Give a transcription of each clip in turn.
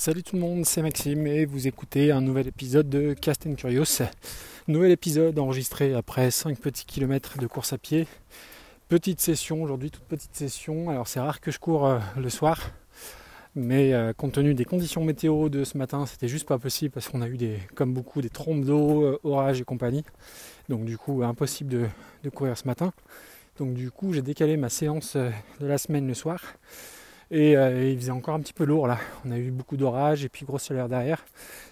Salut tout le monde, c'est Maxime et vous écoutez un nouvel épisode de Cast and Curious. Nouvel épisode enregistré après 5 petits kilomètres de course à pied. Petite session aujourd'hui, toute petite session. Alors c'est rare que je cours euh, le soir, mais euh, compte tenu des conditions météo de ce matin, c'était juste pas possible parce qu'on a eu des, comme beaucoup, des trompes d'eau, euh, orages et compagnie. Donc du coup, impossible de, de courir ce matin. Donc du coup, j'ai décalé ma séance de la semaine le soir. Euh, et il faisait encore un petit peu lourd là. On a eu beaucoup d'orages et puis grosse chaleur derrière.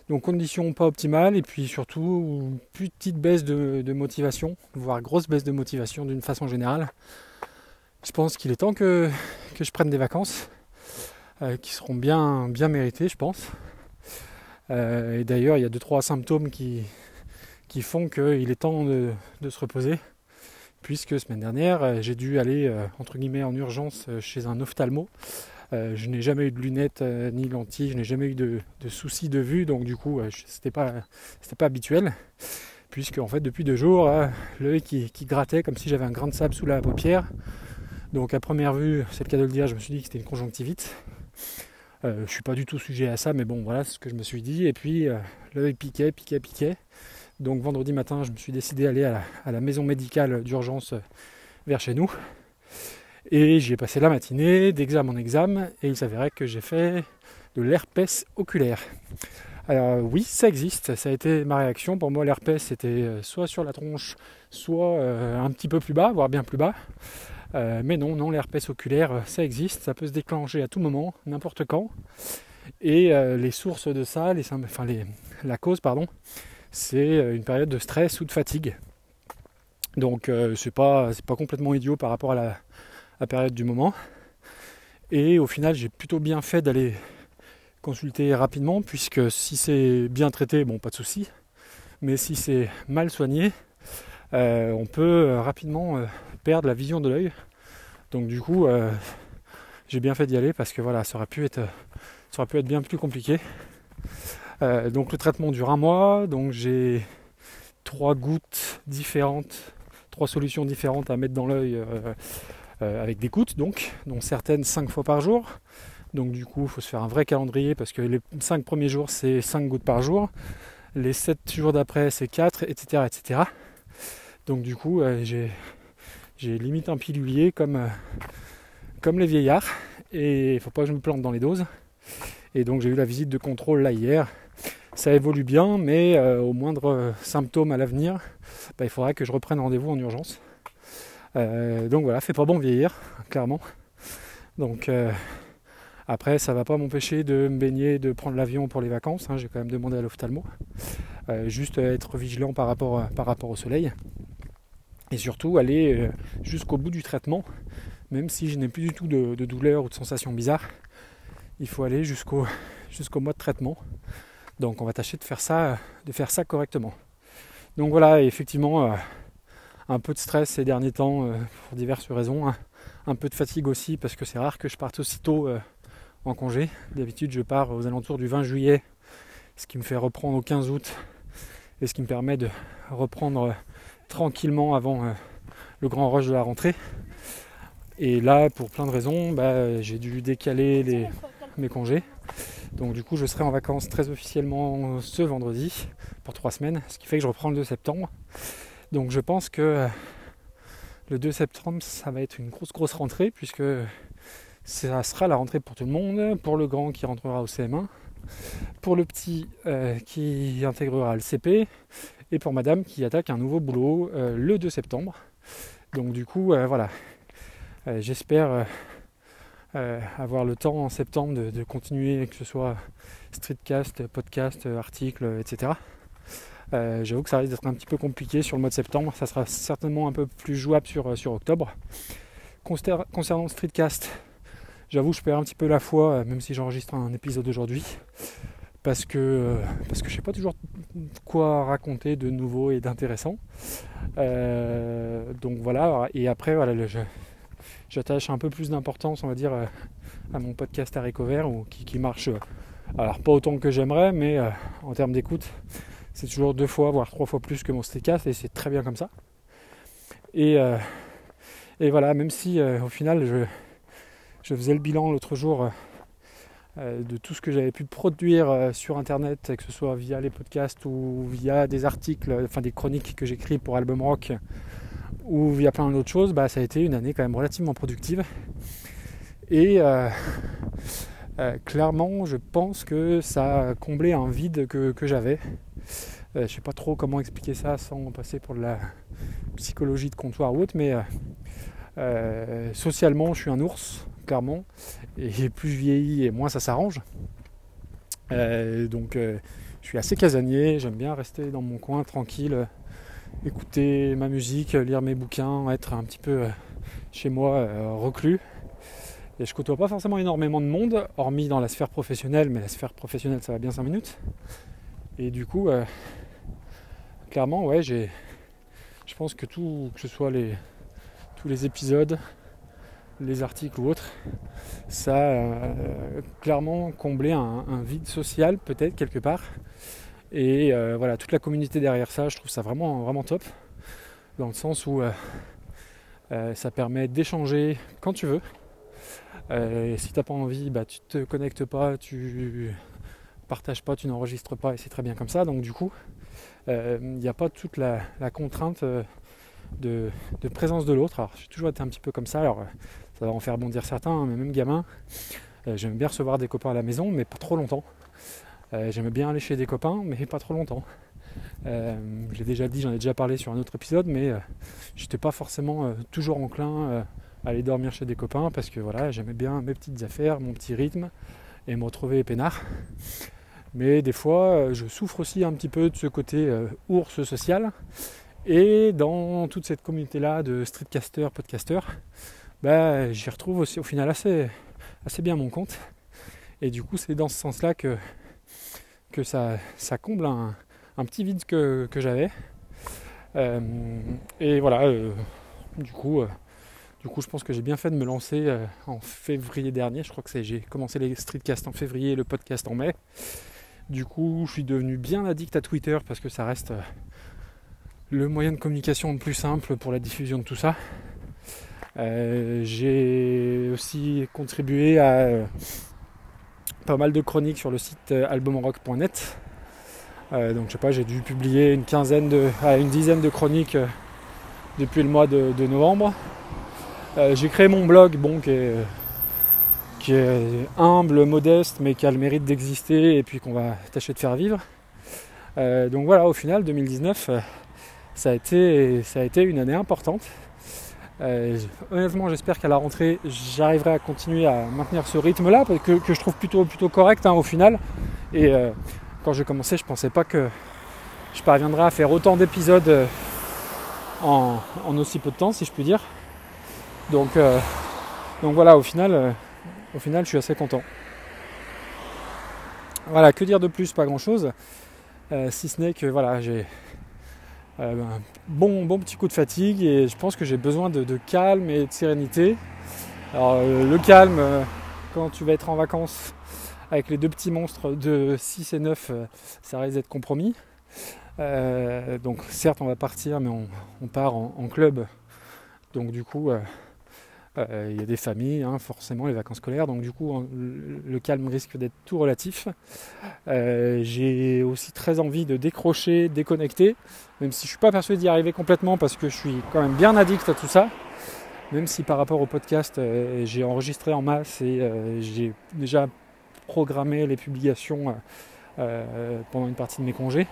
Donc conditions pas optimales et puis surtout petite baisse de, motivation, voire grosse baisse de motivation d'une façon générale. Je pense qu'il est temps que, je prenne des vacances euh, qui seront bien, bien méritées, je pense. Euh, et d'ailleurs, il y a deux trois symptômes qui, qui font qu'il est temps de, de, se reposer. Puisque semaine dernière, j'ai dû aller entre guillemets en urgence chez un ophtalmo euh, je n'ai jamais eu de lunettes euh, ni lentilles, je n'ai jamais eu de, soucis de vue, donc du coup, euh, c'était pas, pas habituel. Puisque en fait, depuis deux jours, l'œil qui, grattait comme si j'avais un grain de sable sous la paupière. Donc à première vue, c'est le cas de le dire, je me suis dit que c'était une conjonctivite. je suis pas du tout sujet à ça, mais bon, voilà ce que je me suis dit. Et puis l'œil piquait, piquait, piquait. Donc vendredi matin, je me suis décidé à, à la maison médicale d'urgence vers chez nous. Et j'y ai passé la matinée d'examen en examen et il s'avérait que j'ai fait de l'herpès oculaire. Alors oui, ça existe, ça a été ma réaction. Pour moi, l'herpès c'était euh, soit sur la tronche, soit euh, un petit peu plus bas, voire bien plus bas. Euh, mais non, non, l'herpès oculaire, ça existe, ça peut se déclencher à tout moment, n'importe quand. Et les sources de ça, les, enfin les, la cause, pardon, c'est une période de stress ou de fatigue. Donc c'est pas, pas complètement idiot par rapport à la, période du moment. Et au final, j'ai plutôt bien fait d'aller consulter rapidement, puisque si c'est bien traité, bon, pas de souci. Mais si c'est mal soigné, euh, on peut euh, rapidement euh, perdre la vision de l'œil. Donc du coup, j'ai bien fait d'y aller parce que voilà, ça aurait pu être, ça aurait pu être bien plus compliqué. Donc le traitement dure un mois, donc j'ai trois gouttes différentes, trois solutions différentes à mettre dans l'œil euh, avec des gouttes donc, dont certaines 5 fois par jour. Donc du coup, il faut se faire un vrai calendrier parce que les 5 premiers jours, c'est 5 gouttes par jour. Les 7 jours d'après, c'est 4, etc., etc. Donc du coup, euh, j'ai, limite un pilulier comme, euh, comme les vieillards. Et il ne faut pas que je me plante dans les doses. Et donc j'ai eu la visite de contrôle là hier. Ça évolue bien, mais au moindre symptôme à l'avenir, bah, il faudra que je reprenne rendez-vous en urgence. Euh, donc voilà, fait pas bon vieillir, clairement. Donc euh, après, ça va pas m'empêcher de me baigner, de prendre l'avion pour les vacances. Hein. J'ai quand même demandé à l'ophtalmo. Euh, juste être vigilant par rapport, par rapport au soleil. Et surtout aller jusqu'au bout du traitement, même si je n'ai plus du tout de, douleur ou de sensations bizarres. Il faut aller jusqu'au jusqu'au mois de traitement. Donc on va tâcher de faire ça, de faire ça correctement. Donc voilà, effectivement, un peu de stress ces derniers temps euh, pour diverses raisons. Hein. Un peu de fatigue aussi parce que c'est rare que je parte aussitôt euh, en congé. D'habitude je pars aux alentours du 20 juillet, ce qui me fait reprendre au 15 août et ce qui me permet de reprendre euh, tranquillement avant le grand rush de la rentrée. Et là, pour plein de raisons, bah, j'ai dû décaler mes congés. Donc du coup, je serai en vacances très officiellement ce vendredi pour trois semaines, ce qui fait que je reprends le 2 septembre. Donc je pense que euh, le 2 septembre, ça va être une grosse grosse rentrée puisque ça sera la rentrée pour tout le monde, pour le grand qui rentrera au CM1, pour le petit euh, qui intégrera le CP et pour madame qui attaque un nouveau boulot euh, le 2 septembre. Donc du coup, voilà, j'espère avoir le temps en septembre de, continuer, que ce soit streetcast, podcast, article, etc. Euh, j'avoue que ça risque d'être un petit peu compliqué sur le mois de septembre. Ça sera certainement un peu plus jouable sur, euh, octobre. Concernant streetcast, j'avoue je perds un petit peu la foi, euh, même si j'enregistre un épisode aujourd'hui. Parce que, parce que je sais pas toujours quoi raconter de nouveau et d'intéressant. donc voilà, et après voilà, j'attache un peu plus d'importance, on va dire, à mon podcast à ou qui, marche, alors pas autant que j'aimerais, mais en termes d'écoute, c'est toujours deux fois, voire trois fois plus que mon Steakcast et c'est très bien comme ça. Et, euh, voilà, même si euh, au final je, faisais le bilan l'autre jour de tout ce que j'avais pu produire sur internet, que ce soit via les podcasts ou via des articles, enfin des chroniques que j'écris pour Album Rock ou via plein d'autres choses, bah, ça a été une année quand même relativement productive. Et clairement, je pense que ça a comblé un vide que, j'avais. je ne sais pas trop comment expliquer ça sans passer pour de la psychologie de comptoir ou autre, mais socialement, je suis un ours clairement. Et plus je vieillis et moins ça s'arrange. Euh, donc euh, je suis assez casanier, j'aime bien rester dans mon coin tranquille, écouter ma musique, lire mes bouquins, être un petit peu euh, chez moi reclus. Et je côtoie pas forcément énormément de monde, hormis dans la sphère professionnelle, mais la sphère professionnelle ça va bien 5 minutes. Et du coup, clairement, ouais, j'ai. Je pense que tout, que ce soit les, tous les épisodes, les articles ou autres, ça a euh, clairement comblé un, vide social peut-être quelque part. Et euh, voilà, toute la communauté derrière ça, je trouve ça vraiment, vraiment top. Dans le sens où euh, ça permet d'échanger quand tu veux. et si t'as pas envie, bah, tu te connectes pas, tu partages pas, tu n'enregistres pas et c'est très bien comme ça. Donc du coup, il n'y a pas toute la, contrainte de, présence de l'autre. Alors j'ai toujours été un petit peu comme ça. Alors ça va en faire bondir certains, hein, mais même gamin, euh, j'aime bien recevoir des copains à la maison, mais pas trop longtemps. Euh, j'aime bien aller chez des copains, mais pas trop longtemps. Euh, je l'ai déjà dit, j'en ai déjà parlé sur un autre épisode, mais j'étais pas forcément toujours enclin à aller dormir chez des copains parce que voilà, j'aimais bien mes petites affaires, mon petit rythme et me retrouver peinard. Mais des fois, je souffre aussi un petit peu de ce côté ours social. Et dans toute cette communauté-là de streetcasters, podcasters, bah, j'y retrouve aussi au final assez, assez bien mon compte. Et du coup, c'est dans ce sens-là que, que ça, ça comble un, petit vide que, j'avais. Euh, et voilà, euh, du coup, euh, du coup, je pense que j'ai bien fait de me lancer en février dernier. Je crois que j'ai commencé les streetcasts en février et le podcast en mai. Du coup, je suis devenu bien addict à Twitter parce que ça reste le moyen de communication le plus simple pour la diffusion de tout ça. J'ai aussi contribué à pas mal de chroniques sur le site euh, albumrock.net. donc je sais pas, j'ai dû publier une quinzaine de, une dizaine de chroniques depuis le mois de, novembre. j'ai créé mon blog, bon, qui est, qui est, humble, modeste, mais qui a le mérite d'exister et puis qu'on va tâcher de faire vivre. donc voilà, au final, 2019, ça, a été, ça a été une année importante. Euh, honnêtement, j'espère qu'à la rentrée, j'arriverai à continuer à maintenir ce rythme-là, que, que je trouve plutôt, plutôt correct hein, au final. Et euh, quand j'ai commencé, je pensais pas que je parviendrais à faire autant d'épisodes euh, en, aussi peu de temps, si je puis dire. Donc, donc voilà, au final, au final, je suis assez content. Voilà, que dire de plus? Pas grand-chose. si ce n'est que voilà, j'ai euh, bon, bon petit coup de fatigue et je pense que j'ai besoin de, calme et de sérénité. Alors euh, le calme, euh, quand tu vas être en vacances avec les deux petits monstres de 6 et 9, ça risque d'être compromis. donc certes on va partir mais on, part en, club. Donc du coup il y a des familles, hein, forcément les vacances scolaires, donc du coup le calme risque d'être tout relatif. Euh, j'ai aussi très envie de décrocher, déconnecter, même si je ne suis pas persuadé d'y arriver complètement parce que je suis quand même bien addict à tout ça. Même si par rapport au podcast, euh, j'ai enregistré en masse et j'ai déjà programmé les publications pendant une partie de mes congés.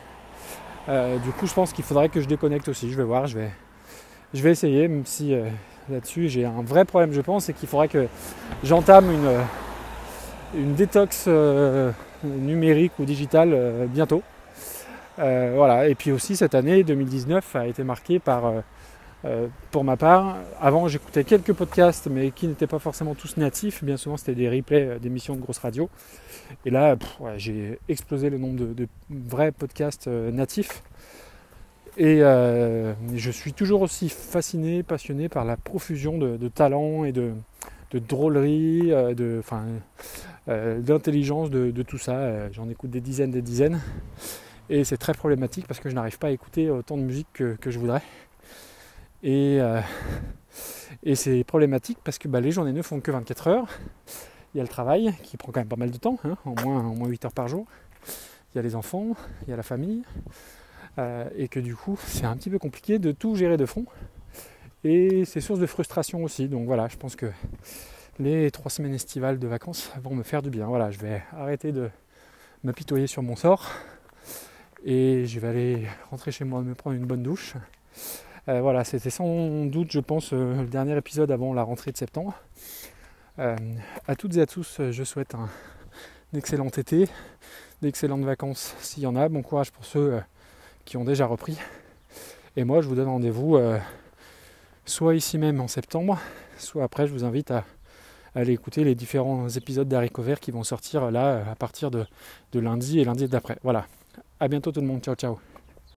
du coup, je pense qu'il faudrait que je déconnecte aussi. Je vais voir, je vais, je vais essayer, même si là-dessus. J'ai un vrai problème, je pense, et qu'il faudrait que j'entame une, une détox euh, numérique ou digitale euh, bientôt. Euh, voilà. Et puis aussi cette année 2019 a été marquée par, pour ma part, avant j'écoutais quelques podcasts, mais qui n'étaient pas forcément tous natifs. Bien souvent c'était des replays d'émissions de grosses radios. Et là, j'ai explosé le nombre de vrais podcasts natifs. Et euh, je suis toujours aussi fasciné, passionné par la profusion de, talents et de, drôlerie, euh, de, euh, d'intelligence de, tout ça. J'en écoute des dizaines, des dizaines. Et c'est très problématique parce que je n'arrive pas à écouter autant de musique que, je voudrais. Et, c'est problématique parce que bah, les journées ne font que 24 heures. Il y a le travail qui prend quand même pas mal de temps, hein, moins, au moins 8 heures par jour. Il y a les enfants, il y a la famille. Euh, et que du coup, c'est un petit peu compliqué de tout gérer de front. Et c'est source de frustration aussi. Donc voilà, je pense que les trois semaines estivales de vacances vont me faire du bien. Voilà, je vais arrêter de m'apitoyer sur mon sort. Et je vais aller rentrer chez moi, me prendre une bonne douche. Euh, voilà, c'était sans doute, je pense, euh, le dernier épisode avant la rentrée de septembre. À toutes et à tous, je souhaite un, excellent été, d'excellentes vacances s'il y en a. Bon courage pour ceux qui ont déjà repris. Et moi, je vous donne rendez-vous soit ici même en septembre, soit après, je vous invite à, aller écouter les différents épisodes d'Haricot Vert qui vont sortir là à partir de, de lundi et lundi d'après. Voilà. À bientôt tout le monde. Ciao ciao.